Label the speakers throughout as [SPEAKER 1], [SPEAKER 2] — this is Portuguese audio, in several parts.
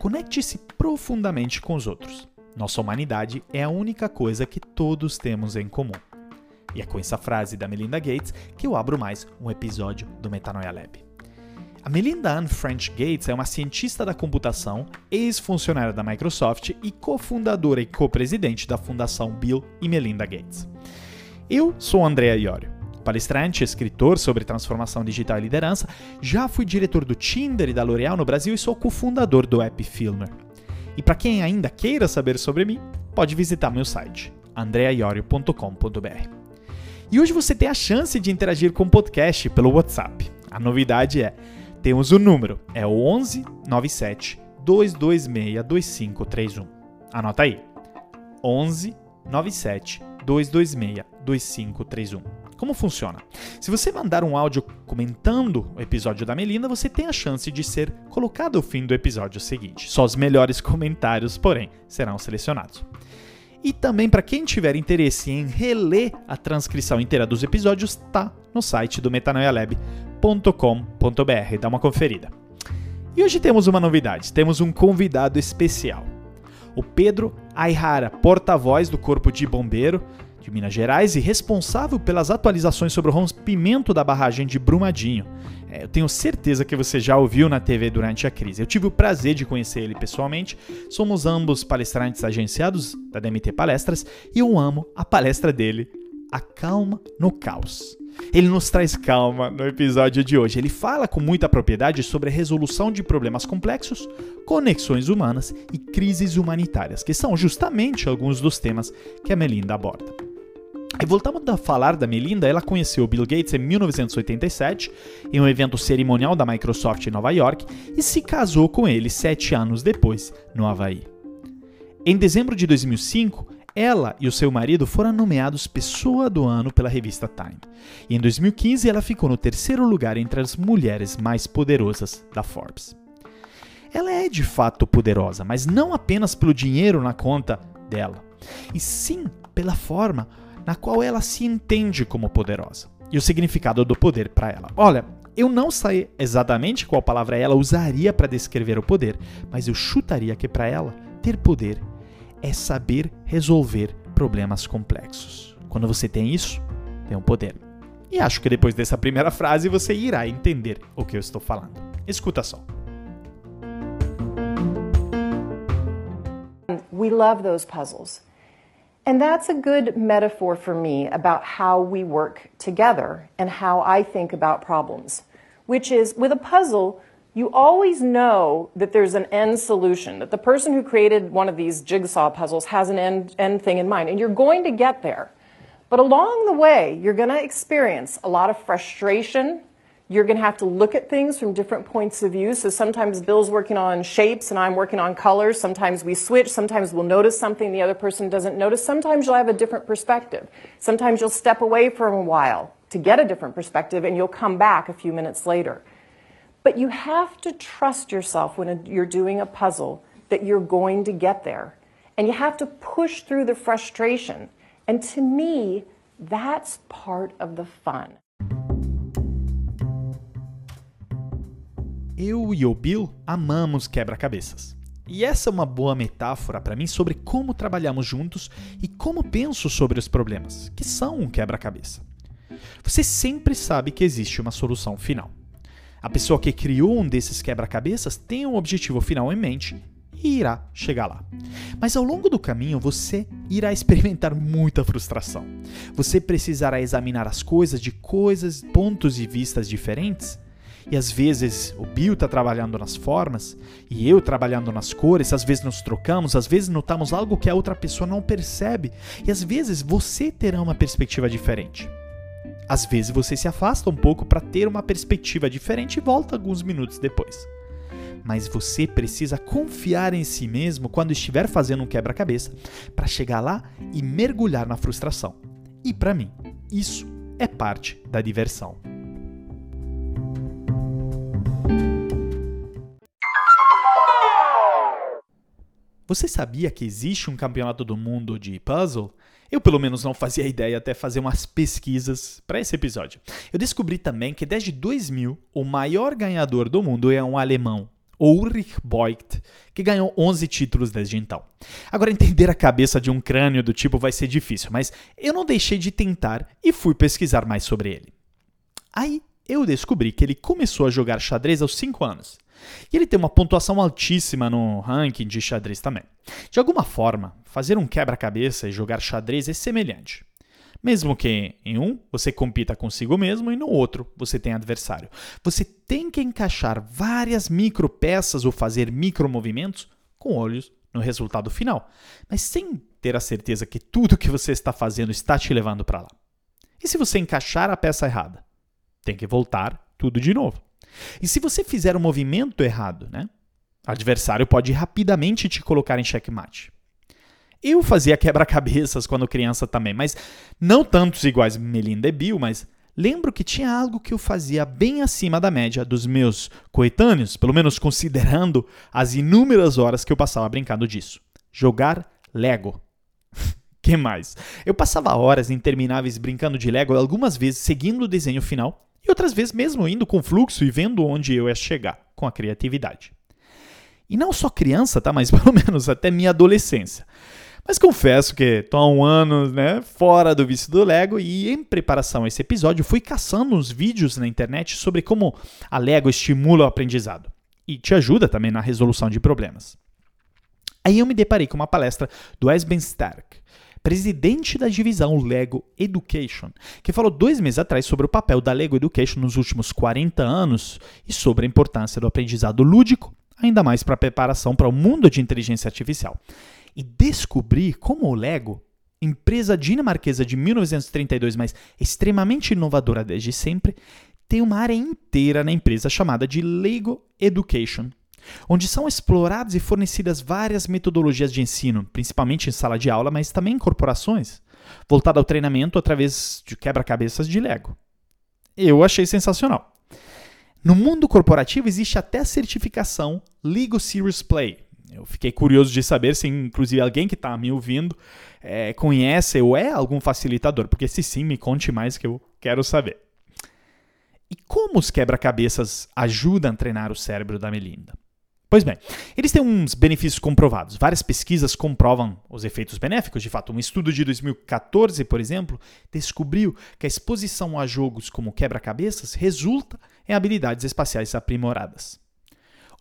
[SPEAKER 1] conecte-se profundamente com os outros. Nossa humanidade é a única coisa que todos temos em comum. E é com essa frase da Melinda Gates que eu abro mais um episódio do Metanoia Lab. A Melinda Ann French Gates é uma cientista da computação, ex-funcionária da Microsoft e cofundadora e co-presidente da Fundação Bill e Melinda Gates. Eu sou Andrea Iorio, palestrante, escritor sobre transformação digital e liderança, já fui diretor do Tinder e da L'Oréal no Brasil e sou cofundador do app Filmer. E para quem ainda queira saber sobre mim, pode visitar meu site andreaiorio.com.br. E hoje você tem a chance de interagir com o podcast pelo WhatsApp. A novidade é temos o número, é o 11 97 226 2531. Anota aí. 11 97 226 2531. Como funciona? Se você mandar um áudio comentando o episódio da Melina, você tem a chance de ser colocado ao fim do episódio seguinte. Só os melhores comentários, porém, serão selecionados. E também para quem tiver interesse em reler a transcrição inteira dos episódios, está no site do Metanoia Lab com.br Dá uma conferida. E hoje temos uma novidade, temos um convidado especial. O Pedro Aihara, porta-voz do Corpo de Bombeiro de Minas Gerais e responsável pelas atualizações sobre o rompimento da barragem de Brumadinho. É, eu tenho certeza que você já ouviu na TV durante a crise. Eu tive o prazer de conhecer ele pessoalmente. Somos ambos palestrantes agenciados da DMT Palestras e eu amo a palestra dele, A Calma no Caos. Ele nos traz calma no episódio de hoje. Ele fala com muita propriedade sobre a resolução de problemas complexos, conexões humanas e crises humanitárias, que são justamente alguns dos temas que a Melinda aborda. E voltamos a falar da Melinda, ela conheceu Bill Gates em 1987, em um evento cerimonial da Microsoft em Nova York, e se casou com ele sete anos depois, no Havaí. Em dezembro de 2005, ela e o seu marido foram nomeados Pessoa do Ano pela revista Time. E em 2015 ela ficou no terceiro lugar entre as mulheres mais poderosas da Forbes. Ela é de fato poderosa, mas não apenas pelo dinheiro na conta dela, e sim pela forma na qual ela se entende como poderosa e o significado do poder para ela. Olha, eu não sei exatamente qual palavra ela usaria para descrever o poder, mas eu chutaria que para ela ter poder é saber resolver problemas complexos. Quando você tem isso, tem um poder. E acho que depois dessa primeira frase você irá entender o que eu estou falando. Escuta só.
[SPEAKER 2] We love those puzzles. And that's a good metaphor for me about how we work together and how I think about problems, which is with a puzzle, you always know that there's an end solution, that the person who created one of these jigsaw puzzles has an end, end thing in mind, and you're going to get there. But along the way, you're going to experience a lot of frustration. You're going to have to look at things from different points of view. So sometimes Bill's working on shapes and I'm working on colors. Sometimes we switch. Sometimes we'll notice something the other person doesn't notice. Sometimes you'll have a different perspective. Sometimes you'll step away for a while to get a different perspective and you'll come back a few minutes later. But you have to trust yourself when you're doing a puzzle that you're going to get there. And you have to push through the frustration. And to me, that's part of the fun.
[SPEAKER 1] Eu e o Bill amamos quebra-cabeças. E essa é uma boa metáfora para mim sobre como trabalhamos juntos e como penso sobre os problemas, que são um quebra-cabeça. Você sempre sabe que existe uma solução final. A pessoa que criou um desses quebra-cabeças tem um objetivo final em mente e irá chegar lá. Mas ao longo do caminho você irá experimentar muita frustração. Você precisará examinar as coisas de coisas, pontos de vistas diferentes. E às vezes o Bill está trabalhando nas formas e eu trabalhando nas cores, às vezes nos trocamos, às vezes notamos algo que a outra pessoa não percebe, e às vezes você terá uma perspectiva diferente. Às vezes você se afasta um pouco para ter uma perspectiva diferente e volta alguns minutos depois. Mas você precisa confiar em si mesmo quando estiver fazendo um quebra-cabeça para chegar lá e mergulhar na frustração. E para mim, isso é parte da diversão. Você sabia que existe um campeonato do mundo de puzzle? Eu, pelo menos, não fazia ideia até fazer umas pesquisas para esse episódio. Eu descobri também que desde 2000, o maior ganhador do mundo é um alemão, Ulrich Boigt, que ganhou 11 títulos desde então. Agora, entender a cabeça de um crânio do tipo vai ser difícil, mas eu não deixei de tentar e fui pesquisar mais sobre ele. Aí eu descobri que ele começou a jogar xadrez aos 5 anos. E ele tem uma pontuação altíssima no ranking de xadrez também. De alguma forma, fazer um quebra-cabeça e jogar xadrez é semelhante. Mesmo que em um você compita consigo mesmo e no outro você tem adversário. Você tem que encaixar várias micro peças ou fazer micro movimentos com olhos no resultado final, mas sem ter a certeza que tudo que você está fazendo está te levando para lá. E se você encaixar a peça errada? Tem que voltar tudo de novo. E se você fizer o um movimento errado, né? O adversário pode rapidamente te colocar em checkmate. Eu fazia quebra-cabeças quando criança também, mas não tantos iguais Melinda e Bill, mas lembro que tinha algo que eu fazia bem acima da média dos meus coetâneos, pelo menos considerando as inúmeras horas que eu passava brincando disso. Jogar Lego. que mais? Eu passava horas intermináveis brincando de Lego, algumas vezes seguindo o desenho final e outras vezes mesmo indo com fluxo e vendo onde eu ia chegar com a criatividade. E não só criança, tá? Mas pelo menos até minha adolescência. Mas confesso que estou há um ano né, fora do vício do Lego e em preparação a esse episódio fui caçando uns vídeos na internet sobre como a Lego estimula o aprendizado e te ajuda também na resolução de problemas. Aí eu me deparei com uma palestra do Esben Stark, presidente da divisão Lego Education, que falou dois meses atrás sobre o papel da Lego Education nos últimos 40 anos e sobre a importância do aprendizado lúdico, ainda mais para a preparação para o mundo de inteligência artificial. E descobrir como o Lego, empresa dinamarquesa de 1932, mas extremamente inovadora desde sempre, tem uma área inteira na empresa chamada de Lego Education, onde são exploradas e fornecidas várias metodologias de ensino, principalmente em sala de aula, mas também em corporações, voltada ao treinamento através de quebra-cabeças de Lego. Eu achei sensacional. No mundo corporativo existe até a certificação Lego Serious Play, eu fiquei curioso de saber se, inclusive, alguém que está me ouvindo é, conhece ou é algum facilitador, porque se sim, me conte mais que eu quero saber. E como os quebra-cabeças ajudam a treinar o cérebro da Melinda? Pois bem, eles têm uns benefícios comprovados. Várias pesquisas comprovam os efeitos benéficos. De fato, um estudo de 2014, por exemplo, descobriu que a exposição a jogos como quebra-cabeças resulta em habilidades espaciais aprimoradas.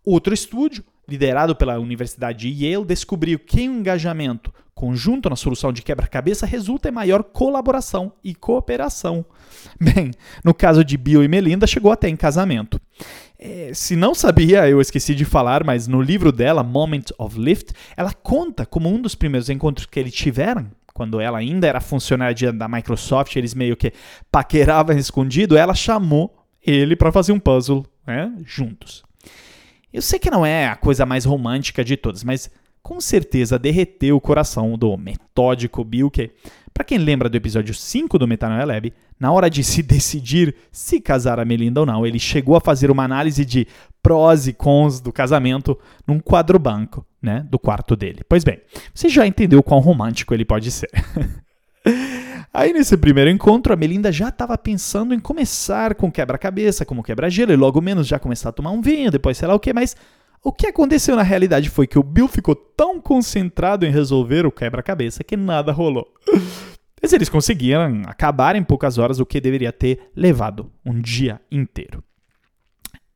[SPEAKER 1] Outro estudo liderado pela Universidade de Yale, descobriu que o engajamento conjunto na solução de quebra-cabeça resulta em maior colaboração e cooperação. Bem, no caso de Bill e Melinda, chegou até em casamento. É, se não sabia, eu esqueci de falar, mas no livro dela, Moment of Lift, ela conta como um dos primeiros encontros que eles tiveram, quando ela ainda era funcionária da Microsoft, eles meio que paqueravam escondido, ela chamou ele para fazer um puzzle né, juntos. Eu sei que não é a coisa mais romântica de todas, mas com certeza derreteu o coração do metódico Bill, que, para quem lembra do episódio 5 do Metanoia Lab, na hora de se decidir se casar a Melinda ou não, ele chegou a fazer uma análise de prós e cons do casamento num quadro banco, né, do quarto dele. Pois bem, você já entendeu quão romântico ele pode ser. Aí nesse primeiro encontro, a Melinda já estava pensando em começar com quebra-cabeça, como quebra-gelo, e logo menos já começar a tomar um vinho, depois sei lá o que, mas o que aconteceu na realidade foi que o Bill ficou tão concentrado em resolver o quebra-cabeça que nada rolou. Mas eles conseguiram acabar em poucas horas o que deveria ter levado um dia inteiro.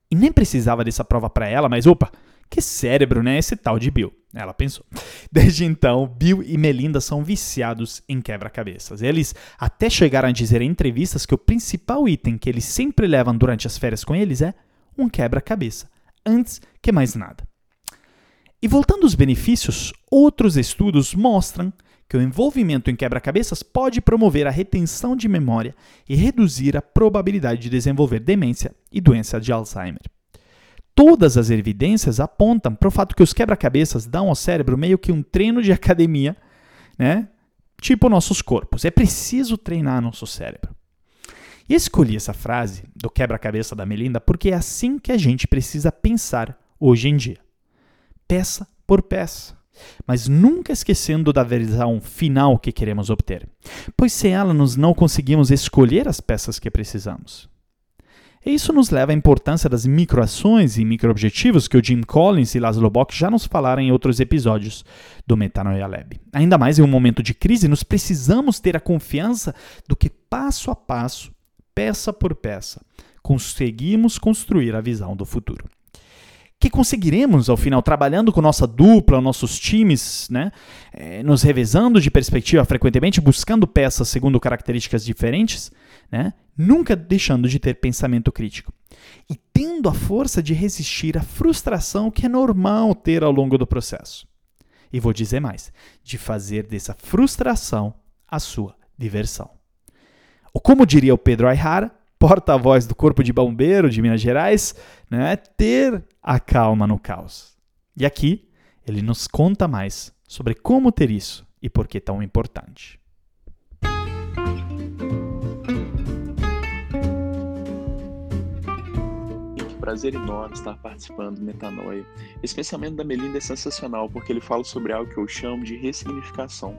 [SPEAKER 1] E nem precisava dessa prova para ela, mas opa, que cérebro, né? Esse tal de Bill. Ela pensou. Desde então, Bill e Melinda são viciados em quebra-cabeças. Eles até chegaram a dizer em entrevistas que o principal item que eles sempre levam durante as férias com eles é um quebra-cabeça, antes que mais nada. E voltando aos benefícios, outros estudos mostram que o envolvimento em quebra-cabeças pode promover a retenção de memória e reduzir a probabilidade de desenvolver demência e doença de Alzheimer todas as evidências apontam para o fato que os quebra-cabeças dão ao cérebro meio que um treino de academia, né? Tipo nossos corpos. É preciso treinar nosso cérebro. E escolhi essa frase do quebra-cabeça da Melinda porque é assim que a gente precisa pensar hoje em dia. Peça por peça. Mas nunca esquecendo da versão final que queremos obter, pois sem ela nós não conseguimos escolher as peças que precisamos. E isso nos leva à importância das microações e microobjetivos que o Jim Collins e Laszlo Bock já nos falaram em outros episódios do Metanoia Lab. Ainda mais em um momento de crise, nós precisamos ter a confiança do que passo a passo, peça por peça, conseguimos construir a visão do futuro que conseguiremos ao final, trabalhando com nossa dupla, nossos times, né? É, nos revezando de perspectiva frequentemente, buscando peças segundo características diferentes, né? nunca deixando de ter pensamento crítico. E tendo a força de resistir à frustração que é normal ter ao longo do processo. E vou dizer mais: de fazer dessa frustração a sua diversão. Como diria o Pedro Ayrara, porta-voz do Corpo de Bombeiro de Minas Gerais, né, ter a calma no caos. E aqui ele nos conta mais sobre como ter isso e por que tão importante.
[SPEAKER 3] prazer enorme estar participando do Metanoia. Esse pensamento da Melinda é sensacional porque ele fala sobre algo que eu chamo de ressignificação.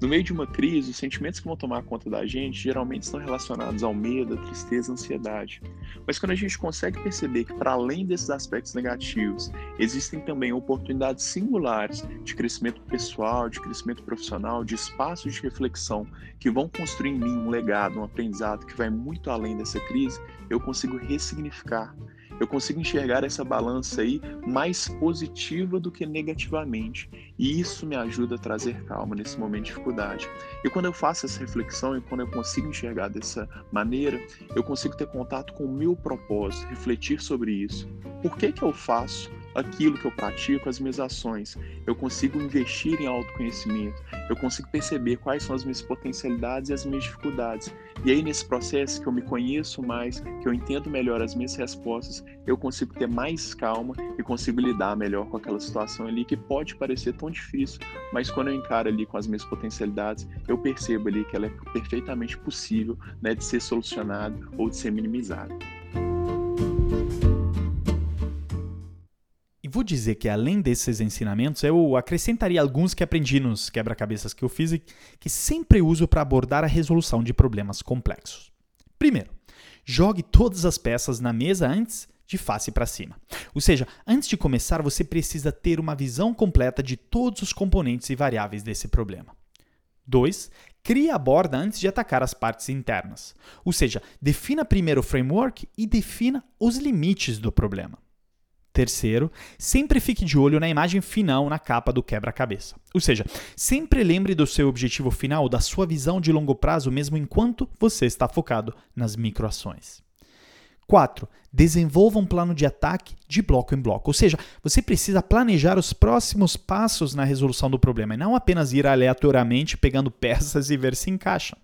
[SPEAKER 3] No meio de uma crise, os sentimentos que vão tomar conta da gente geralmente estão relacionados ao medo, à tristeza, à ansiedade. Mas quando a gente consegue perceber que, para além desses aspectos negativos, existem também oportunidades singulares de crescimento pessoal, de crescimento profissional, de espaços de reflexão que vão construir em mim um legado, um aprendizado que vai muito além dessa crise, eu consigo ressignificar eu consigo enxergar essa balança aí mais positiva do que negativamente. E isso me ajuda a trazer calma nesse momento de dificuldade. E quando eu faço essa reflexão e quando eu consigo enxergar dessa maneira, eu consigo ter contato com o meu propósito, refletir sobre isso. Por que, que eu faço aquilo que eu pratico, as minhas ações. Eu consigo investir em autoconhecimento. Eu consigo perceber quais são as minhas potencialidades e as minhas dificuldades. E aí, nesse processo que eu me conheço mais, que eu entendo melhor as minhas respostas, eu consigo ter mais calma e consigo lidar melhor com aquela situação ali que pode parecer tão difícil, mas quando eu encaro ali com as minhas potencialidades, eu percebo ali que ela é perfeitamente possível né, de ser solucionada ou de ser minimizada.
[SPEAKER 1] E vou dizer que além desses ensinamentos, eu acrescentaria alguns que aprendi nos quebra-cabeças que eu fiz e que sempre uso para abordar a resolução de problemas complexos. Primeiro, jogue todas as peças na mesa antes de face para cima. Ou seja, antes de começar, você precisa ter uma visão completa de todos os componentes e variáveis desse problema. 2. Crie a borda antes de atacar as partes internas. Ou seja, defina primeiro o framework e defina os limites do problema. Terceiro, sempre fique de olho na imagem final na capa do quebra-cabeça. Ou seja, sempre lembre do seu objetivo final, da sua visão de longo prazo, mesmo enquanto você está focado nas microações. 4. Desenvolva um plano de ataque de bloco em bloco. Ou seja, você precisa planejar os próximos passos na resolução do problema e não apenas ir aleatoriamente pegando peças e ver se encaixam.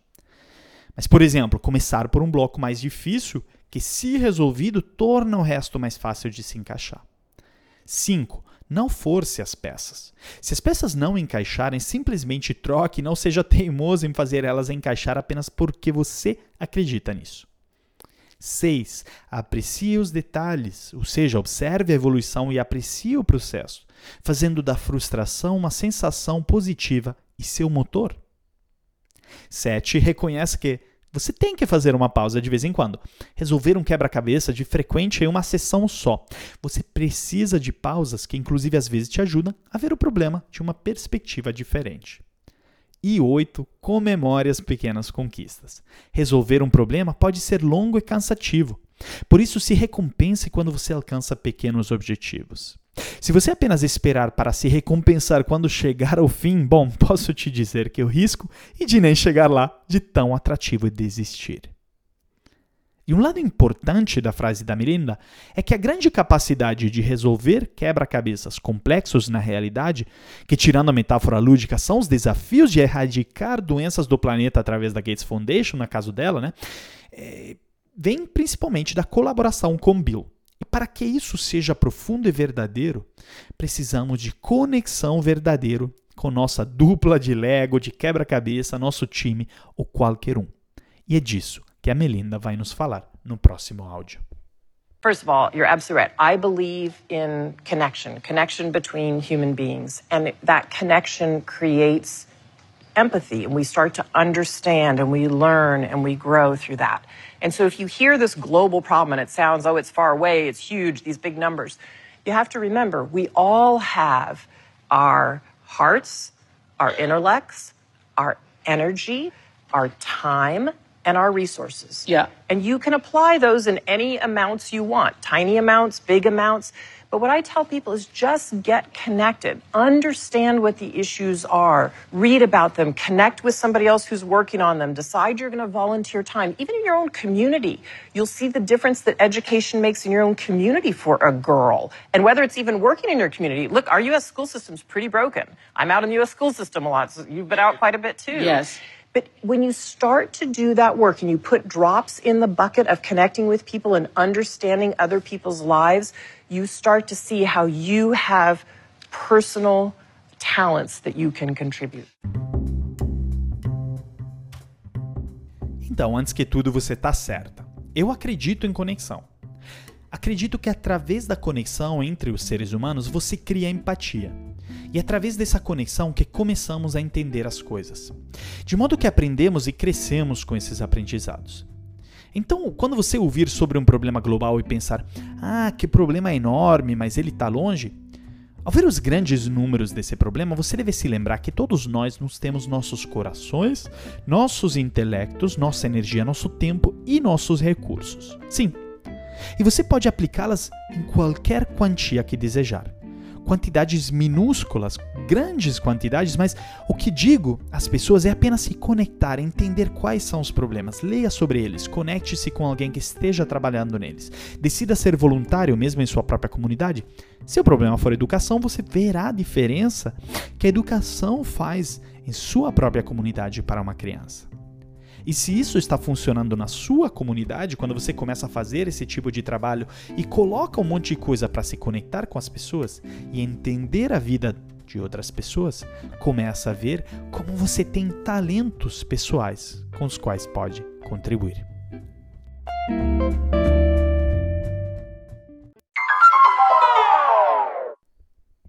[SPEAKER 1] Mas, por exemplo, começar por um bloco mais difícil que, se resolvido, torna o resto mais fácil de se encaixar. 5. Não force as peças. Se as peças não encaixarem, simplesmente troque e não seja teimoso em fazer elas encaixar apenas porque você acredita nisso. 6. Aprecie os detalhes, ou seja, observe a evolução e aprecie o processo, fazendo da frustração uma sensação positiva e seu motor. 7. Reconhece que você tem que fazer uma pausa de vez em quando. Resolver um quebra-cabeça de frequente em uma sessão só. Você precisa de pausas que, inclusive, às vezes te ajudam a ver o problema de uma perspectiva diferente. E oito, comemore as pequenas conquistas. Resolver um problema pode ser longo e cansativo. Por isso, se recompense quando você alcança pequenos objetivos. Se você apenas esperar para se recompensar quando chegar ao fim, bom, posso te dizer que o risco e de nem chegar lá de tão atrativo desistir. E um lado importante da frase da Mirinda é que a grande capacidade de resolver quebra-cabeças complexos na realidade, que tirando a metáfora lúdica são os desafios de erradicar doenças do planeta através da Gates Foundation, na caso dela, né, é, vem principalmente da colaboração com Bill. E para que isso seja profundo e verdadeiro, precisamos de conexão verdadeiro com nossa dupla de Lego, de quebra-cabeça, nosso time ou qualquer um. E é disso que a Melinda vai nos falar no próximo áudio.
[SPEAKER 2] First of all, you're absolutely right. I believe in connection, connection between human beings. And that connection creates empathy and we start to understand and we learn and we grow through that. And so if you hear this global problem and it sounds, oh, it's far away, it's huge, these big numbers, you have to remember we all have our hearts, our intellects, our energy, our time, and our resources.
[SPEAKER 4] Yeah.
[SPEAKER 2] And you can apply those in any amounts you want tiny amounts, big amounts. But what I tell people is just get connected, understand what the issues are, read about them, connect with somebody else who's working on them, decide you're going to volunteer time, even in your own community. You'll see the difference that education makes in your own community for a girl. And whether it's even working in your community. Look, our U.S. school system's pretty broken. I'm out in the U.S. school system a lot, so you've been out quite a bit too.
[SPEAKER 4] Yes.
[SPEAKER 2] But when you start to do that work and you put drops in the bucket of connecting with people and understanding other people's lives, you start to see how you have personal talents that you can contribute.
[SPEAKER 1] Então, antes que tudo, você tá certa. Eu acredito em conexão. Acredito que através da conexão entre os seres humanos você cria empatia. E é através dessa conexão que começamos a entender as coisas. De modo que aprendemos e crescemos com esses aprendizados. Então, quando você ouvir sobre um problema global e pensar, ah, que problema enorme, mas ele está longe, ao ver os grandes números desse problema, você deve se lembrar que todos nós nos temos nossos corações, nossos intelectos, nossa energia, nosso tempo e nossos recursos. Sim. E você pode aplicá-las em qualquer quantia que desejar quantidades minúsculas, grandes quantidades, mas o que digo às pessoas é apenas se conectar, entender quais são os problemas, leia sobre eles, conecte-se com alguém que esteja trabalhando neles, decida ser voluntário mesmo em sua própria comunidade. Se o problema for educação, você verá a diferença que a educação faz em sua própria comunidade para uma criança. E se isso está funcionando na sua comunidade, quando você começa a fazer esse tipo de trabalho e coloca um monte de coisa para se conectar com as pessoas e entender a vida de outras pessoas, começa a ver como você tem talentos pessoais com os quais pode contribuir.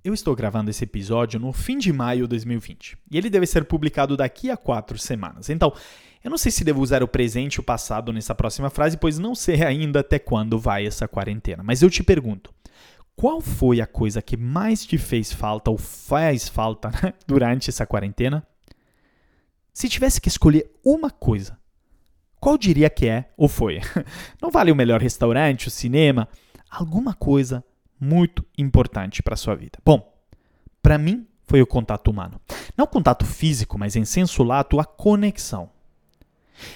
[SPEAKER 1] Eu estou gravando esse episódio no fim de maio de 2020 e ele deve ser publicado daqui a quatro semanas. Então, eu não sei se devo usar o presente e o passado nessa próxima frase, pois não sei ainda até quando vai essa quarentena. Mas eu te pergunto: qual foi a coisa que mais te fez falta ou faz falta né, durante essa quarentena? Se tivesse que escolher uma coisa, qual diria que é ou foi? Não vale o melhor restaurante, o cinema, alguma coisa muito importante para sua vida. Bom, para mim foi o contato humano. Não o contato físico, mas em senso lato, a conexão.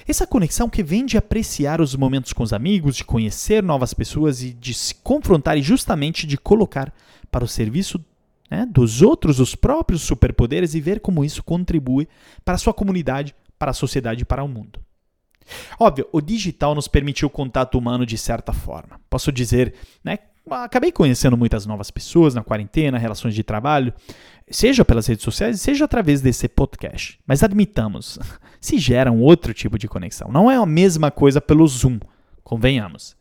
[SPEAKER 1] Essa conexão que vem de apreciar os momentos com os amigos, de conhecer novas pessoas e de se confrontar e justamente de colocar para o serviço né, dos outros os próprios superpoderes e ver como isso contribui para a sua comunidade, para a sociedade e para o mundo. Óbvio, o digital nos permitiu o contato humano de certa forma. Posso dizer né, acabei conhecendo muitas novas pessoas na quarentena, relações de trabalho, seja pelas redes sociais, seja através desse podcast. Mas admitamos, se gera um outro tipo de conexão. Não é a mesma coisa pelo Zoom, convenhamos.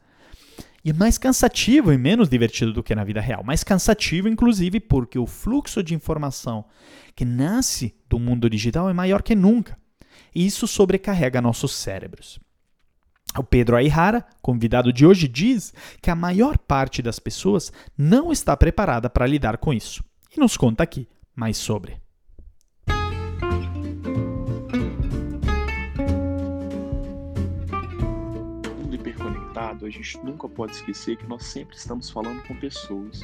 [SPEAKER 1] E é mais cansativo e menos divertido do que na vida real. Mais cansativo, inclusive, porque o fluxo de informação que nasce do mundo digital é maior que nunca. E isso sobrecarrega nossos cérebros. O Pedro Aihara, convidado de hoje, diz que a maior parte das pessoas não está preparada para lidar com isso. E nos conta aqui mais sobre.
[SPEAKER 3] mundo hiperconectado, a gente nunca pode esquecer que nós sempre estamos falando com pessoas.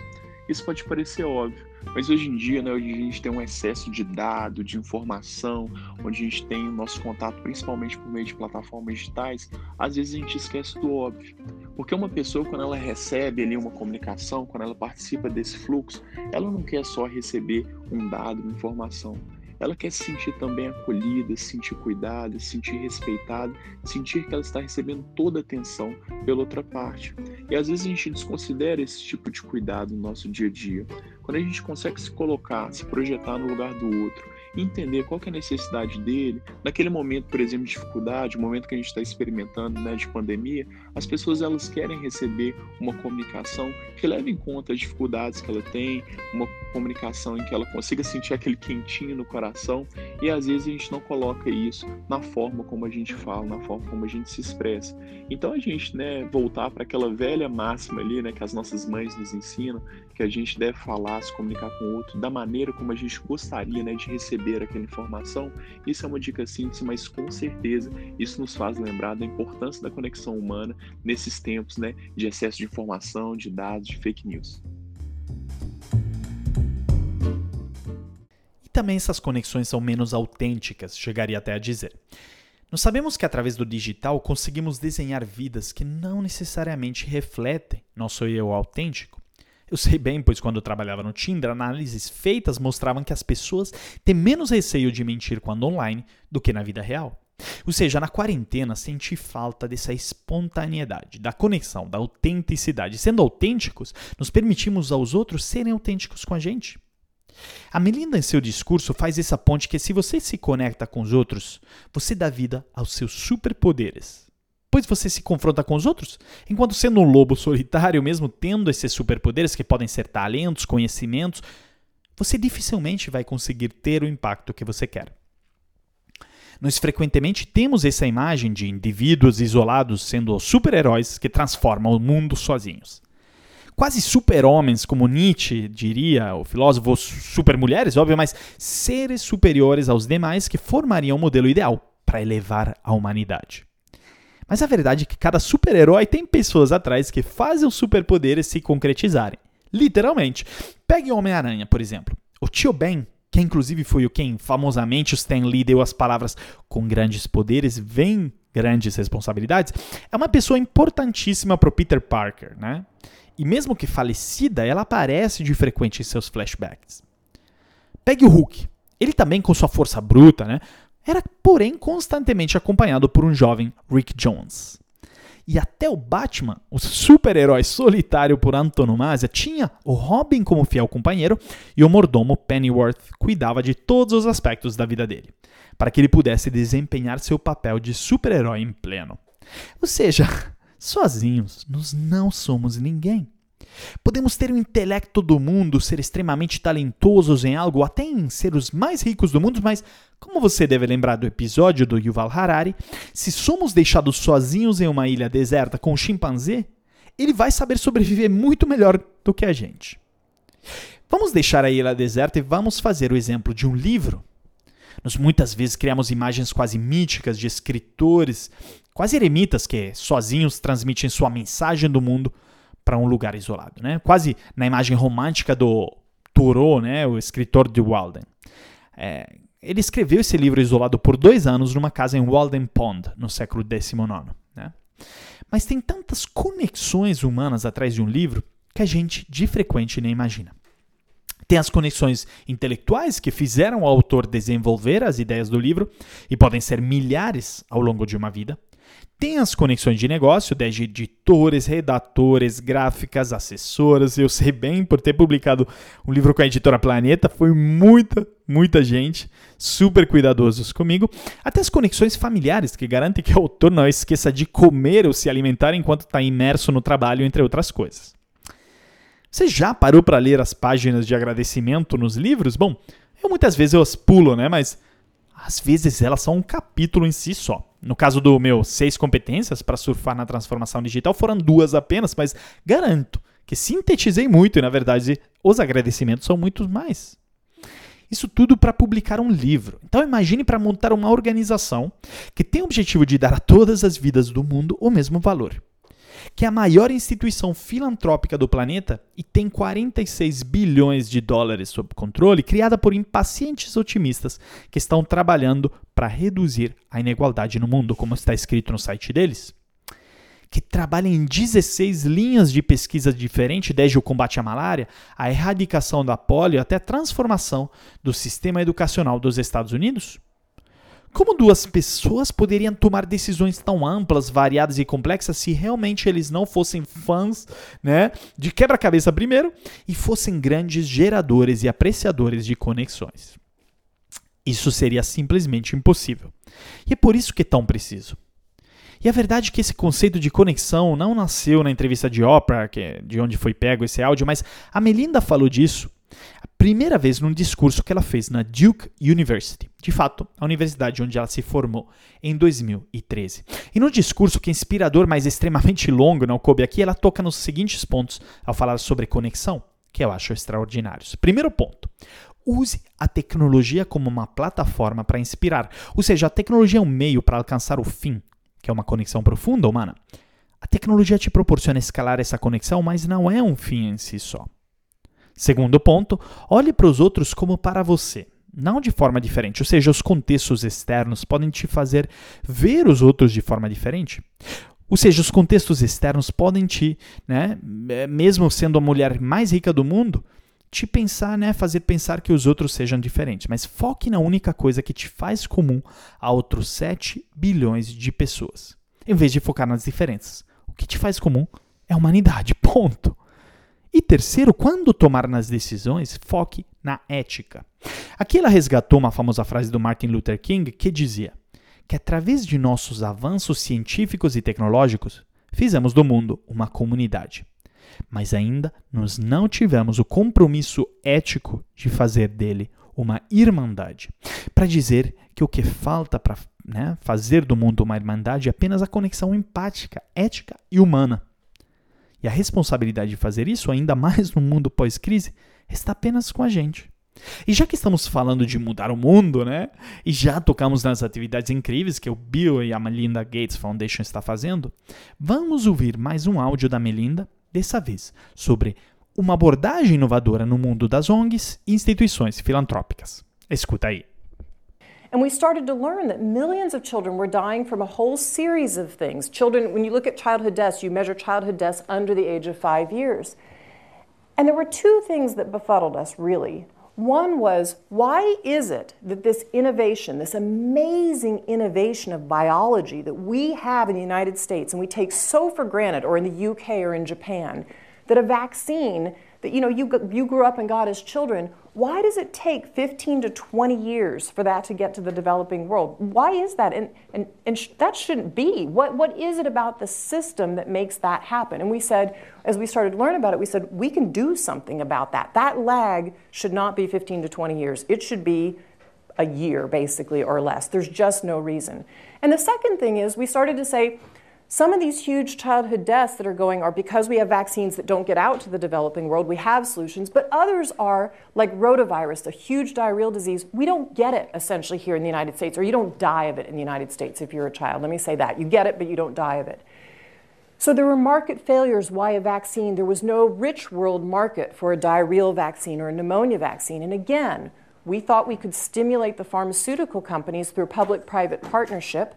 [SPEAKER 3] Isso pode parecer óbvio, mas hoje em dia, né, a gente tem um excesso de dado, de informação, onde a gente tem o nosso contato principalmente por meio de plataformas digitais, às vezes a gente esquece do óbvio. Porque uma pessoa, quando ela recebe ali uma comunicação, quando ela participa desse fluxo, ela não quer só receber um dado, uma informação ela quer se sentir também acolhida, se sentir cuidada, se sentir respeitada, sentir que ela está recebendo toda a atenção pela outra parte. E às vezes a gente desconsidera esse tipo de cuidado no nosso dia a dia. Quando a gente consegue se colocar, se projetar no lugar do outro, entender qual é a necessidade dele, naquele momento, por exemplo, de dificuldade, momento que a gente está experimentando né, de pandemia, As pessoas elas querem receber uma comunicação que leve em conta as dificuldades que ela tem, uma comunicação em que ela consiga sentir aquele quentinho no coração, e às vezes a gente não coloca isso na forma como a gente fala, na forma como a gente se expressa. Então a gente, né, voltar para aquela velha máxima ali, né, que as nossas mães nos ensinam, que a gente deve falar, se comunicar com o outro da maneira como a gente gostaria, né, de receber aquela informação. Isso é uma dica simples, mas com certeza isso nos faz lembrar da importância da conexão humana nesses tempos, né, de excesso de informação, de dados, de fake news.
[SPEAKER 1] E também essas conexões são menos autênticas, chegaria até a dizer. Nós sabemos que através do digital conseguimos desenhar vidas que não necessariamente refletem nosso eu autêntico. Eu sei bem, pois quando eu trabalhava no Tinder, análises feitas mostravam que as pessoas têm menos receio de mentir quando online do que na vida real. Ou seja, na quarentena senti falta dessa espontaneidade, da conexão, da autenticidade. Sendo autênticos, nos permitimos aos outros serem autênticos com a gente. A Melinda, em seu discurso, faz essa ponte que se você se conecta com os outros, você dá vida aos seus superpoderes. Pois você se confronta com os outros, enquanto sendo um lobo solitário, mesmo tendo esses superpoderes que podem ser talentos, conhecimentos, você dificilmente vai conseguir ter o impacto que você quer. Nós frequentemente temos essa imagem de indivíduos isolados sendo super-heróis que transformam o mundo sozinhos quase super-homens, como Nietzsche diria, o filósofo super-mulheres, óbvio, mas seres superiores aos demais que formariam o modelo ideal para elevar a humanidade. Mas a verdade é que cada super-herói tem pessoas atrás que fazem os superpoderes se concretizarem. Literalmente. Pegue o Homem-Aranha, por exemplo. O tio Ben, que inclusive foi o quem famosamente o Stan Lee deu as palavras com grandes poderes vem grandes responsabilidades, é uma pessoa importantíssima para Peter Parker, né? E mesmo que falecida, ela aparece de frequente em seus flashbacks. Pegue o Hulk. Ele também, com sua força bruta, né, era, porém, constantemente acompanhado por um jovem Rick Jones. E até o Batman, o super-herói solitário por antonomasia, tinha o Robin como fiel companheiro e o mordomo Pennyworth cuidava de todos os aspectos da vida dele, para que ele pudesse desempenhar seu papel de super-herói em pleno. Ou seja, Sozinhos, nós não somos ninguém. Podemos ter o intelecto do mundo, ser extremamente talentosos em algo, até em ser os mais ricos do mundo, mas, como você deve lembrar do episódio do Yuval Harari, se somos deixados sozinhos em uma ilha deserta com um chimpanzé, ele vai saber sobreviver muito melhor do que a gente. Vamos deixar a ilha deserta e vamos fazer o exemplo de um livro. Nós muitas vezes criamos imagens quase míticas de escritores quase eremitas que sozinhos transmitem sua mensagem do mundo para um lugar isolado, né? Quase na imagem romântica do Thoreau, né? O escritor de Walden. É, ele escreveu esse livro isolado por dois anos numa casa em Walden Pond, no século XIX. Né? Mas tem tantas conexões humanas atrás de um livro que a gente de frequente nem imagina. Tem as conexões intelectuais que fizeram o autor desenvolver as ideias do livro, e podem ser milhares ao longo de uma vida. Tem as conexões de negócio, desde editores, redatores, gráficas, assessoras. Eu sei bem por ter publicado um livro com a editora Planeta, foi muita, muita gente, super cuidadosos comigo. Até as conexões familiares, que garantem que o autor não esqueça de comer ou se alimentar enquanto está imerso no trabalho, entre outras coisas. Você já parou para ler as páginas de agradecimento nos livros? Bom, eu muitas vezes eu as pulo, né? Mas às vezes elas são um capítulo em si só. No caso do meu seis competências para surfar na transformação digital, foram duas apenas, mas garanto que sintetizei muito e, na verdade, os agradecimentos são muitos mais. Isso tudo para publicar um livro. Então imagine para montar uma organização que tem o objetivo de dar a todas as vidas do mundo o mesmo valor que é a maior instituição filantrópica do planeta e tem 46 bilhões de dólares sob controle, criada por impacientes otimistas que estão trabalhando para reduzir a inigualdade no mundo, como está escrito no site deles. Que trabalha em 16 linhas de pesquisa diferentes, desde o combate à malária, a erradicação da polio até a transformação do sistema educacional dos Estados Unidos. Como duas pessoas poderiam tomar decisões tão amplas, variadas e complexas se realmente eles não fossem fãs né, de quebra-cabeça primeiro e fossem grandes geradores e apreciadores de conexões? Isso seria simplesmente impossível. E é por isso que é tão preciso. E a verdade é que esse conceito de conexão não nasceu na entrevista de Oprah, que é de onde foi pego esse áudio, mas a Melinda falou disso primeira vez num discurso que ela fez na Duke University, de fato, a universidade onde ela se formou, em 2013. E no discurso, que é inspirador, mas extremamente longo, não coube aqui, ela toca nos seguintes pontos ao falar sobre conexão, que eu acho extraordinários. Primeiro ponto. Use a tecnologia como uma plataforma para inspirar, ou seja, a tecnologia é um meio para alcançar o fim, que é uma conexão profunda humana. A tecnologia te proporciona escalar essa conexão, mas não é um fim em si só. Segundo ponto, olhe para os outros como para você, não de forma diferente, ou seja, os contextos externos podem te fazer ver os outros de forma diferente. Ou seja, os contextos externos podem te, né, mesmo sendo a mulher mais rica do mundo, te pensar, né, fazer pensar que os outros sejam diferentes. Mas foque na única coisa que te faz comum a outros 7 bilhões de pessoas, em vez de focar nas diferenças. O que te faz comum é a humanidade, ponto. E terceiro, quando tomar nas decisões, foque na ética. Aqui ela resgatou uma famosa frase do Martin Luther King que dizia que através de nossos avanços científicos e tecnológicos, fizemos do mundo uma comunidade. Mas ainda nós não tivemos o compromisso ético de fazer dele uma irmandade. Para dizer que o que falta para né, fazer do mundo uma irmandade é apenas a conexão empática, ética e humana. E a responsabilidade de fazer isso, ainda mais no mundo pós-crise, está apenas com a gente. E já que estamos falando de mudar o mundo, né? E já tocamos nas atividades incríveis que o Bill e a Melinda Gates Foundation está fazendo, vamos ouvir mais um áudio da Melinda, dessa vez sobre uma abordagem inovadora no mundo das ONGs e instituições filantrópicas. Escuta aí.
[SPEAKER 2] And we started to learn that millions of children were dying from a whole series of things. Children, when you look at childhood deaths, you measure childhood deaths under the age of five years. And there were two things that befuddled us, really. One was why is it that this innovation, this amazing innovation of biology that we have in the United States and we take so for granted, or in the UK or in Japan, that a vaccine that you know you, you grew up and got as children why does it take 15 to 20 years for that to get to the developing world? Why is that? And, and, and sh- that shouldn't be. What, what is it about the system that makes that happen? And we said as we started to learn about it we said we can do something about that. That lag should not be 15 to 20 years. It should be a year basically or less. There's just no reason. And the second thing is we started to say some of these huge childhood deaths that are going are because we have vaccines that don't get out to the developing world. We have solutions, but others are like rotavirus, a huge diarrheal disease. We don't get it essentially here in the United States, or you don't die of it in the United States if you're a child. Let me say that. You get it, but you don't die of it. So there were market failures. Why a vaccine? There was no rich world market for a diarrheal vaccine or a pneumonia vaccine. And again, we thought we could stimulate the pharmaceutical companies through public private partnership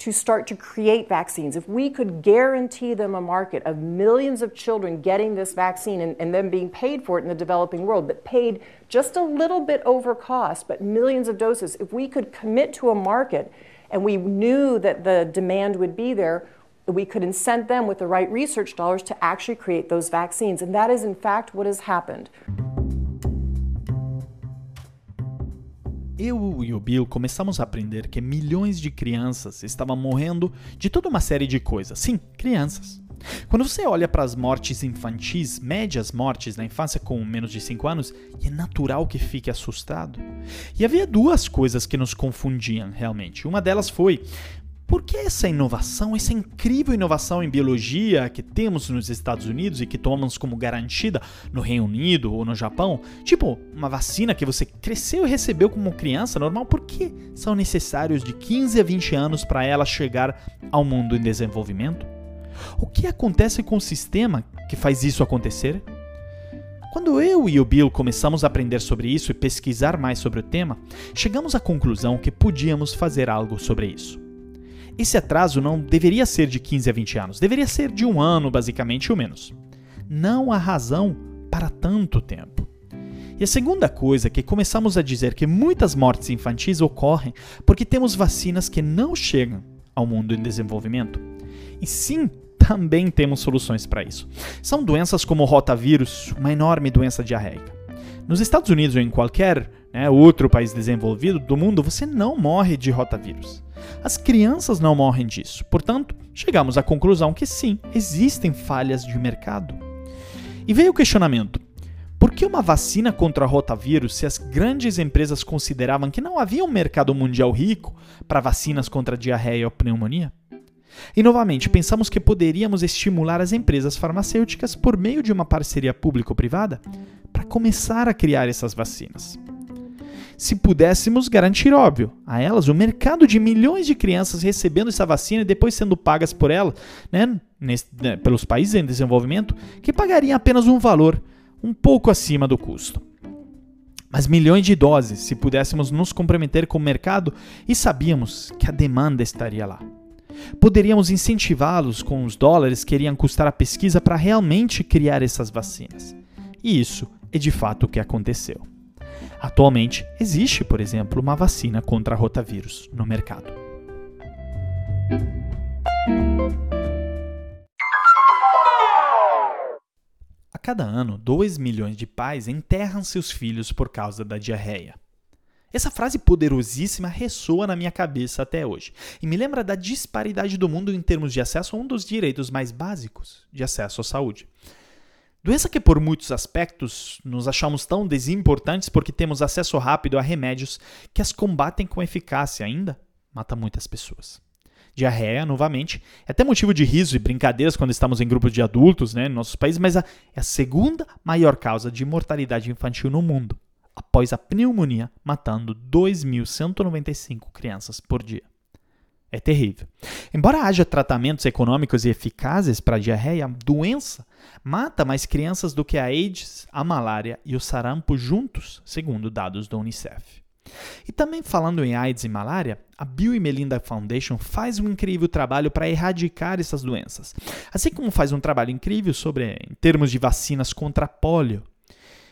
[SPEAKER 2] to start to create vaccines. If we could guarantee them a market of millions of children getting this vaccine and, and them being paid for it in the developing world, but paid just a little bit over cost, but millions of doses, if we could commit to a market and we knew that the demand would be there, we could incent them with the right research dollars to actually create those vaccines. And that is, in fact, what has happened.
[SPEAKER 1] Eu e o Bill começamos a aprender que milhões de crianças estavam morrendo de toda uma série de coisas. Sim, crianças. Quando você olha para as mortes infantis, médias mortes na infância com menos de 5 anos, é natural que fique assustado. E havia duas coisas que nos confundiam realmente. Uma delas foi por que essa inovação, essa incrível inovação em biologia que temos nos Estados Unidos e que tomamos como garantida no Reino Unido ou no Japão, tipo uma vacina que você cresceu e recebeu como criança normal, por que são necessários de 15 a 20 anos para ela chegar ao mundo em desenvolvimento? O que acontece com o sistema que faz isso acontecer? Quando eu e o Bill começamos a aprender sobre isso e pesquisar mais sobre o tema, chegamos à conclusão que podíamos fazer algo sobre isso. Esse atraso não deveria ser de 15 a 20 anos, deveria ser de um ano, basicamente, ou menos. Não há razão para tanto tempo. E a segunda coisa é que começamos a dizer que muitas mortes infantis ocorrem porque temos vacinas que não chegam ao mundo em desenvolvimento. E sim, também temos soluções para isso. São doenças como o rotavírus, uma enorme doença diarreica. Nos Estados Unidos ou em qualquer né, outro país desenvolvido do mundo, você não morre de rotavírus. As crianças não morrem disso. Portanto, chegamos à conclusão que sim, existem falhas de mercado. E veio o questionamento: por que uma vacina contra rotavírus se as grandes empresas consideravam que não havia um mercado mundial rico para vacinas contra diarreia ou pneumonia? E novamente, pensamos que poderíamos estimular as empresas farmacêuticas por meio de uma parceria público-privada para começar a criar essas vacinas. Se pudéssemos garantir, óbvio, a elas o mercado de milhões de crianças recebendo essa vacina e depois sendo pagas por ela, né, nesse, né, pelos países em desenvolvimento, que pagariam apenas um valor um pouco acima do custo. Mas milhões de doses, se pudéssemos nos comprometer com o mercado e sabíamos que a demanda estaria lá. Poderíamos incentivá-los com os dólares que iriam custar a pesquisa para realmente criar essas vacinas. E isso é de fato o que aconteceu. Atualmente, existe, por exemplo, uma vacina contra rotavírus no mercado. A cada ano, 2 milhões de pais enterram seus filhos por causa da diarreia. Essa frase poderosíssima ressoa na minha cabeça até hoje e me lembra da disparidade do mundo em termos de acesso a um dos direitos mais básicos de acesso à saúde. Doença que, por muitos aspectos, nos achamos tão desimportantes porque temos acesso rápido a remédios que as combatem com eficácia ainda, mata muitas pessoas. Diarreia, novamente, é até motivo de riso e brincadeiras quando estamos em grupos de adultos né, nossos países, mas é a segunda maior causa de mortalidade infantil no mundo após a pneumonia, matando 2.195 crianças por dia. É terrível. Embora haja tratamentos econômicos e eficazes para a diarreia, a doença mata mais crianças do que a AIDS, a malária e o sarampo juntos, segundo dados da Unicef. E também falando em AIDS e malária, a Bill e Melinda Foundation faz um incrível trabalho para erradicar essas doenças, assim como faz um trabalho incrível sobre em termos de vacinas contra polio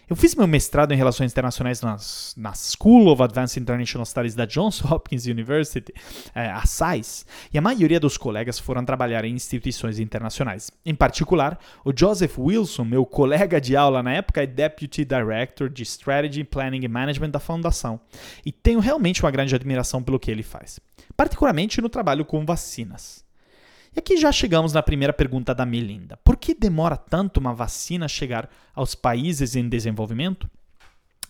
[SPEAKER 1] eu fiz meu mestrado em Relações Internacionais nas, na School of Advanced International Studies da Johns Hopkins University, é, a SAIS, e a maioria dos colegas foram trabalhar em instituições internacionais. Em particular, o Joseph Wilson, meu colega de aula na época, é Deputy Director de Strategy, Planning and Management da Fundação, e tenho realmente uma grande admiração pelo que ele faz, particularmente no trabalho com vacinas. E aqui já chegamos na primeira pergunta da Melinda. Por que demora tanto uma vacina chegar aos países em desenvolvimento?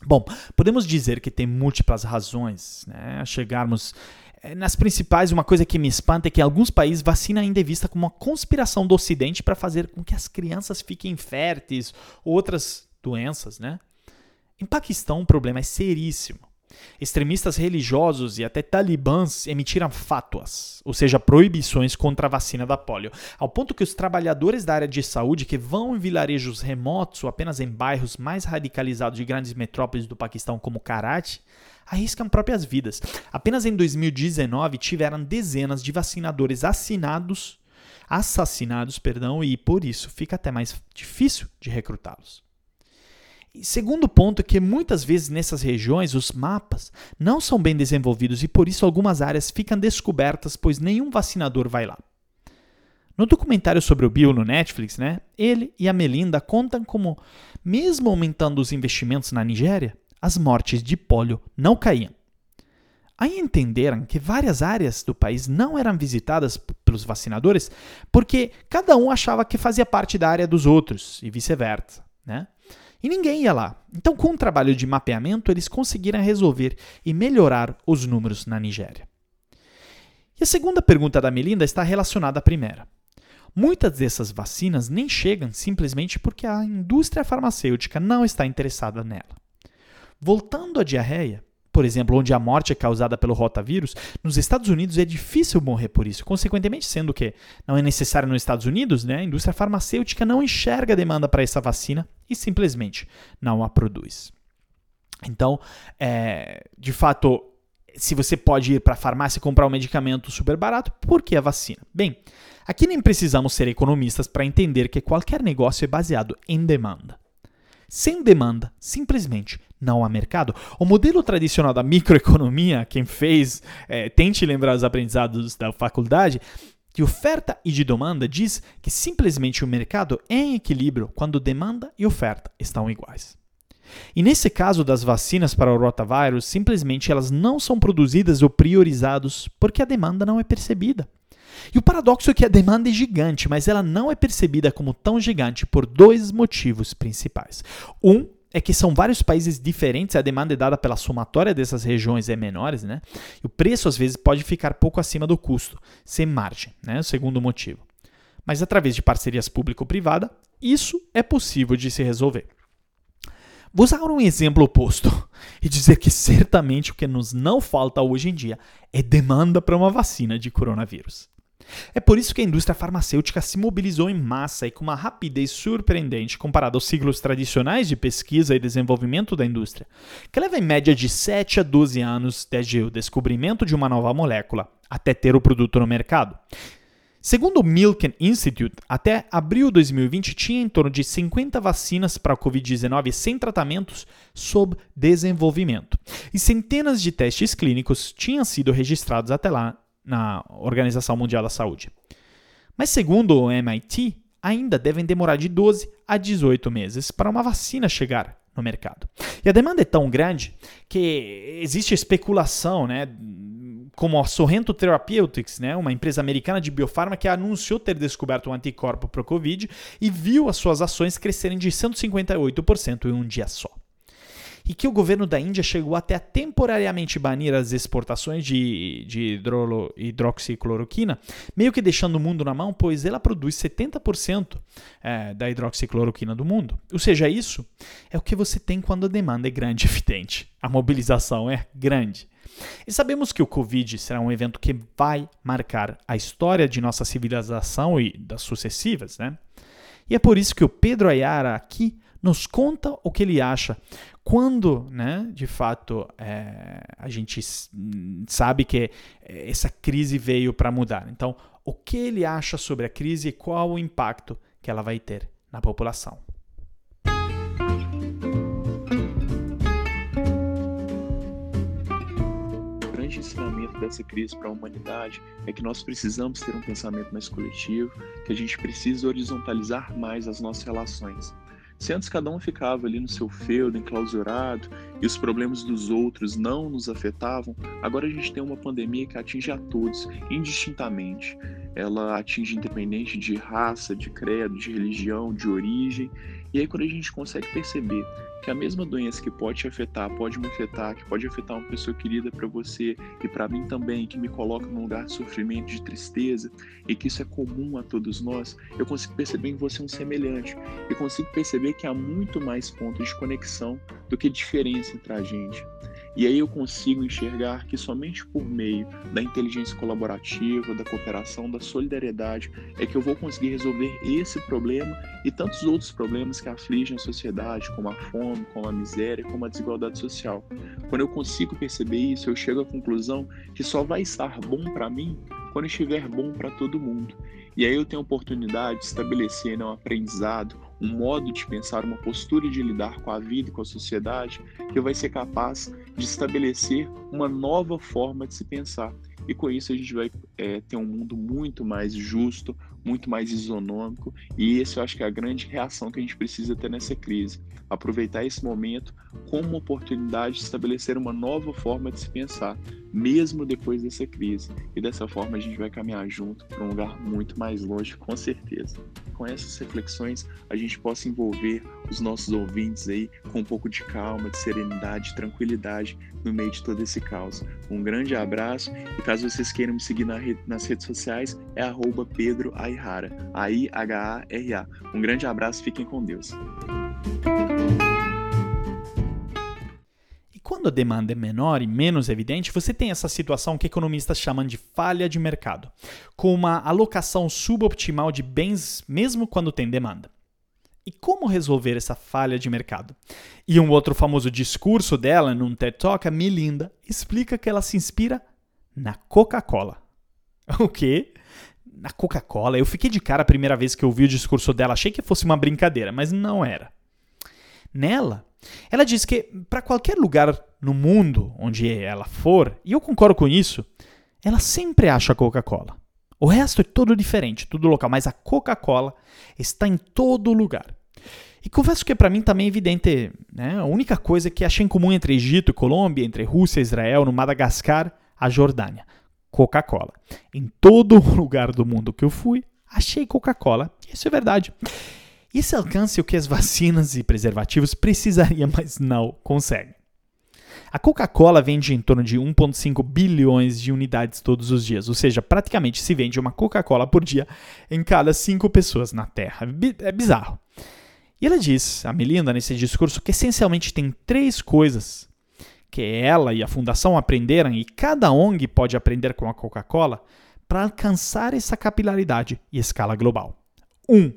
[SPEAKER 1] Bom, podemos dizer que tem múltiplas razões né, a chegarmos. Eh, nas principais, uma coisa que me espanta é que alguns países vacina ainda é vista como uma conspiração do Ocidente para fazer com que as crianças fiquem férteis ou outras doenças, né? Em Paquistão, o problema é seríssimo. Extremistas religiosos e até talibãs emitiram fátuas, ou seja, proibições contra a vacina da polio, ao ponto que os trabalhadores da área de saúde que vão em vilarejos remotos ou apenas em bairros mais radicalizados de grandes metrópoles do Paquistão, como Karachi, arriscam próprias vidas. Apenas em 2019 tiveram dezenas de vacinadores assinados, assassinados, perdão, e por isso fica até mais difícil de recrutá-los. Segundo ponto é que muitas vezes nessas regiões os mapas não são bem desenvolvidos e por isso algumas áreas ficam descobertas, pois nenhum vacinador vai lá. No documentário sobre o Bill no Netflix, né, ele e a Melinda contam como, mesmo aumentando os investimentos na Nigéria, as mortes de polio não caíam. Aí entenderam que várias áreas do país não eram visitadas pelos vacinadores porque cada um achava que fazia parte da área dos outros e vice-versa. Né? E ninguém ia lá. Então, com o trabalho de mapeamento, eles conseguiram resolver e melhorar os números na Nigéria. E a segunda pergunta da Melinda está relacionada à primeira. Muitas dessas vacinas nem chegam simplesmente porque a indústria farmacêutica não está interessada nela. Voltando à diarreia, por exemplo, onde a morte é causada pelo rotavírus, nos Estados Unidos é difícil morrer por isso. Consequentemente, sendo que não é necessário nos Estados Unidos, né, a indústria farmacêutica não enxerga demanda para essa vacina e simplesmente não a produz. Então, é, de fato, se você pode ir para a farmácia e comprar um medicamento super barato, por que a vacina? Bem, aqui nem precisamos ser economistas para entender que qualquer negócio é baseado em demanda. Sem demanda, simplesmente não há mercado. O modelo tradicional da microeconomia, quem fez, é, tente lembrar os aprendizados da faculdade, de oferta e de demanda diz que simplesmente o mercado é em equilíbrio quando demanda e oferta estão iguais. E nesse caso das vacinas para o rotavírus, simplesmente elas não são produzidas ou priorizadas porque a demanda não é percebida. E o paradoxo é que a demanda é gigante, mas ela não é percebida como tão gigante por dois motivos principais. Um é que são vários países diferentes, a demanda é dada pela somatória dessas regiões é menores, né? E o preço às vezes pode ficar pouco acima do custo, sem margem, né? O segundo motivo. Mas através de parcerias público-privada, isso é possível de se resolver. Vou usar um exemplo oposto e dizer que certamente o que nos não falta hoje em dia é demanda para uma vacina de coronavírus. É por isso que a indústria farmacêutica se mobilizou em massa e com uma rapidez surpreendente comparada aos ciclos tradicionais de pesquisa e desenvolvimento da indústria, que leva em média de 7 a 12 anos desde o descobrimento de uma nova molécula até ter o produto no mercado. Segundo o Milken Institute, até abril de 2020 tinha em torno de 50 vacinas para a Covid-19 sem tratamentos sob desenvolvimento. E centenas de testes clínicos tinham sido registrados até lá na Organização Mundial da Saúde. Mas, segundo o MIT, ainda devem demorar de 12 a 18 meses para uma vacina chegar no mercado. E a demanda é tão grande que existe especulação, né? Como a Sorrento Therapeutics, né, uma empresa americana de biofarma que anunciou ter descoberto um anticorpo para o Covid e viu as suas ações crescerem de 158% em um dia só e que o governo da Índia chegou até a temporariamente banir as exportações de, de hidroxicloroquina, meio que deixando o mundo na mão, pois ela produz 70% é, da hidroxicloroquina do mundo. Ou seja, isso é o que você tem quando a demanda é grande e evidente. A mobilização é grande. E sabemos que o Covid será um evento que vai marcar a história de nossa civilização e das sucessivas, né? E é por isso que o Pedro Ayara aqui nos conta o que ele acha. Quando, né, de fato, é, a gente sabe que essa crise veio para mudar. Então, o que ele acha sobre a crise e qual o impacto que ela vai ter na população.
[SPEAKER 3] O grande ensinamento dessa crise para a humanidade é que nós precisamos ter um pensamento mais coletivo, que a gente precisa horizontalizar mais as nossas relações. Se antes cada um ficava ali no seu feudo, enclausurado, e os problemas dos outros não nos afetavam, agora a gente tem uma pandemia que atinge a todos, indistintamente. Ela atinge independente de raça, de credo, de religião, de origem, e aí, quando a gente consegue perceber que a mesma doença que pode te afetar, pode me afetar, que pode afetar uma pessoa querida para você e para mim também, que me coloca num lugar de sofrimento, de tristeza, e que isso é comum a todos nós, eu consigo perceber em você um semelhante. Eu consigo perceber que há muito mais pontos de conexão do que diferença entre a gente. E aí eu consigo enxergar que somente por meio da inteligência colaborativa, da cooperação, da solidariedade é que eu vou conseguir resolver esse problema e tantos outros problemas que afligem a sociedade, como a fome, como a miséria, como a desigualdade social. Quando eu consigo perceber isso, eu chego à conclusão que só vai estar bom para mim quando estiver bom para todo mundo. E aí eu tenho a oportunidade de estabelecer né, um aprendizado, um modo de pensar, uma postura de lidar com a vida e com a sociedade que vai ser capaz de estabelecer uma nova forma de se pensar. E com isso a gente vai é, ter um mundo muito mais justo, muito mais isonômico, e esse eu acho que é a grande reação que a gente precisa ter nessa crise. Aproveitar esse momento como uma oportunidade de estabelecer uma nova forma de se pensar, mesmo depois dessa crise. E dessa forma a gente vai caminhar junto para um lugar muito mais longe, com certeza. Com essas reflexões, a gente possa envolver os nossos ouvintes aí com um pouco de calma, de serenidade, de tranquilidade no meio de todo esse caos. Um grande abraço e caso vocês queiram me seguir na nas redes sociais, é arroba Pedro Aihara, A-I-H-A-R-A. Um grande abraço, fiquem com Deus.
[SPEAKER 1] Quando a demanda é menor e menos evidente, você tem essa situação que economistas chamam de falha de mercado, com uma alocação suboptimal de bens mesmo quando tem demanda. E como resolver essa falha de mercado? E um outro famoso discurso dela num TED Talk, a Melinda, explica que ela se inspira na Coca-Cola. O quê? Na Coca-Cola. Eu fiquei de cara a primeira vez que eu ouvi o discurso dela, achei que fosse uma brincadeira, mas não era. Nela, ela diz que para qualquer lugar no mundo onde ela for, e eu concordo com isso, ela sempre acha Coca-Cola. O resto é todo diferente, tudo local, mas a Coca-Cola está em todo lugar. E confesso que para mim também é evidente, né? A única coisa que achei em comum entre Egito e Colômbia, entre Rússia e Israel, no Madagascar, a Jordânia. Coca-Cola. Em todo lugar do mundo que eu fui, achei Coca-Cola. Isso é verdade. Esse alcance é o que as vacinas e preservativos precisariam, mas não conseguem. A Coca-Cola vende em torno de 1,5 bilhões de unidades todos os dias, ou seja, praticamente se vende uma Coca-Cola por dia em cada cinco pessoas na Terra. É bizarro. E ela diz, a Melinda, nesse discurso, que essencialmente tem três coisas que ela e a fundação aprenderam e cada ONG pode aprender com a Coca-Cola para alcançar essa capilaridade e escala global. 1. Um,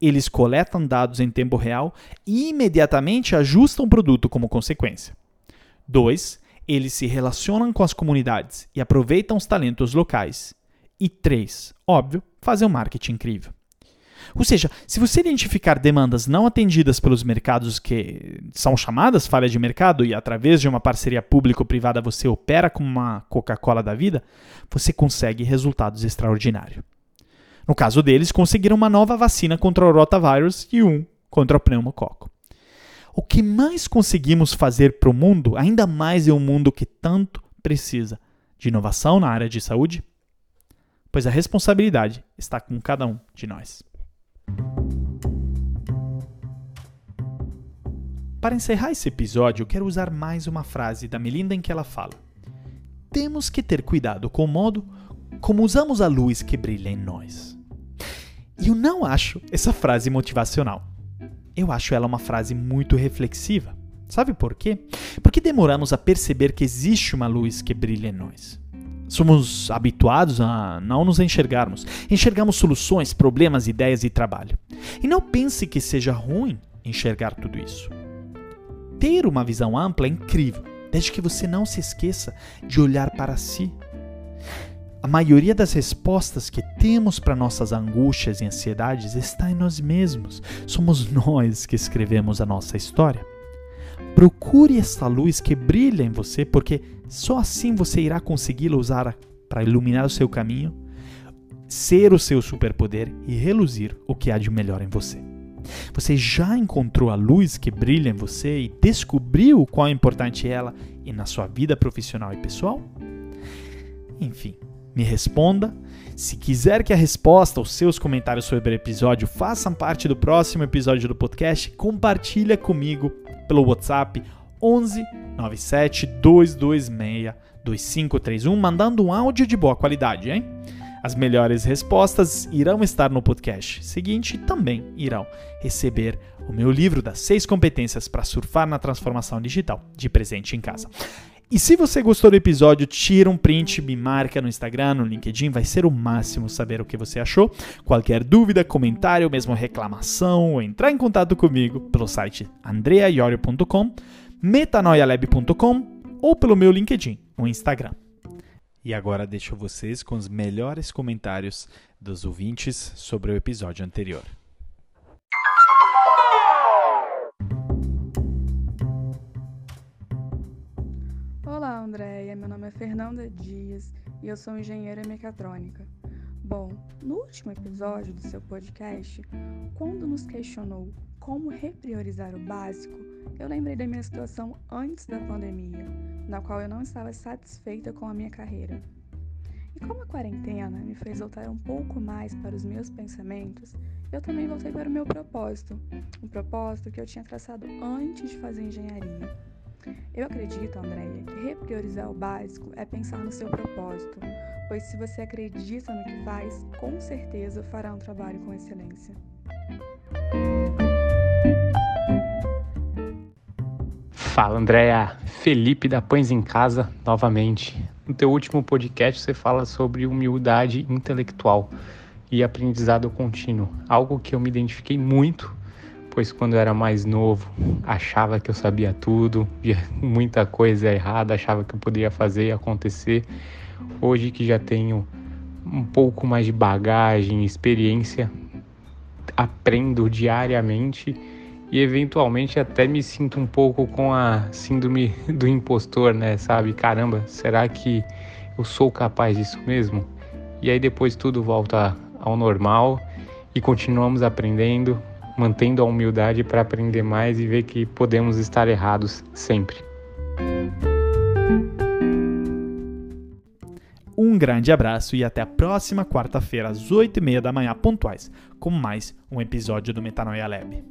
[SPEAKER 1] eles coletam dados em tempo real e imediatamente ajustam o produto como consequência. 2. Eles se relacionam com as comunidades e aproveitam os talentos locais. E 3. Óbvio, fazem um marketing incrível. Ou seja, se você identificar demandas não atendidas pelos mercados que são chamadas falhas de mercado e através de uma parceria público-privada você opera como uma Coca-Cola da vida, você consegue resultados extraordinários. No caso deles, conseguiram uma nova vacina contra o rotavírus e um contra o pneumococo. O que mais conseguimos fazer para o mundo, ainda mais em um mundo que tanto precisa de inovação na área de saúde? Pois a responsabilidade está com cada um de nós. Para encerrar esse episódio, quero usar mais uma frase da Melinda em que ela fala: Temos que ter cuidado com o modo como usamos a luz que brilha em nós. E eu não acho essa frase motivacional. Eu acho ela uma frase muito reflexiva. Sabe por quê? Porque demoramos a perceber que existe uma luz que brilha em nós. Somos habituados a não nos enxergarmos. Enxergamos soluções, problemas, ideias e trabalho. E não pense que seja ruim enxergar tudo isso. Ter uma visão ampla é incrível, desde que você não se esqueça de olhar para si. A maioria das respostas que temos para nossas angústias e ansiedades está em nós mesmos. Somos nós que escrevemos a nossa história. Procure esta luz que brilha em você, porque só assim você irá consegui-la usar para iluminar o seu caminho, ser o seu superpoder e reluzir o que há de melhor em você. Você já encontrou a luz que brilha em você e descobriu qual é importante ela e na sua vida profissional e pessoal? Enfim, me responda. Se quiser que a resposta ou seus comentários sobre o episódio façam parte do próximo episódio do podcast, compartilha comigo pelo WhatsApp 11 97 226 2531, mandando um áudio de boa qualidade, hein? As melhores respostas irão estar no podcast seguinte e também irão receber o meu livro das seis competências para surfar na transformação digital de presente em casa. E se você gostou do episódio, tira um print, me marca no Instagram, no LinkedIn, vai ser o máximo saber o que você achou. Qualquer dúvida, comentário, mesmo reclamação, entrar em contato comigo pelo site andreaiorio.com, metanoialab.com ou pelo meu LinkedIn, no Instagram. E agora deixo vocês com os melhores comentários dos ouvintes sobre o episódio anterior.
[SPEAKER 4] Andréia. Meu nome é Fernanda Dias e eu sou engenheira mecatrônica. Bom, no último episódio do seu podcast, quando nos questionou como repriorizar o básico, eu lembrei da minha situação antes da pandemia, na qual eu não estava satisfeita com a minha carreira. E como a quarentena me fez voltar um pouco mais para os meus pensamentos, eu também voltei para o meu propósito, um propósito que eu tinha traçado antes de fazer engenharia. Eu acredito, Andréia, que repriorizar o básico é pensar no seu propósito, pois se você acredita no que faz, com certeza fará um trabalho com excelência.
[SPEAKER 5] Fala Andréa, Felipe da Pães em Casa novamente. No teu último podcast você fala sobre humildade intelectual e aprendizado contínuo, algo que eu me identifiquei muito, pois quando eu era mais novo achava que eu sabia tudo, via muita coisa errada, achava que eu poderia fazer e acontecer. Hoje que já tenho um pouco mais de bagagem, experiência, aprendo diariamente e eventualmente até me sinto um pouco com a síndrome do impostor, né? Sabe? Caramba, será que eu sou capaz disso mesmo? E aí depois tudo volta ao normal e continuamos aprendendo mantendo a humildade para aprender mais e ver que podemos estar errados sempre.
[SPEAKER 1] Um grande abraço e até a próxima quarta-feira, às 8h30 da manhã, pontuais, com mais um episódio do Metanoia Lab.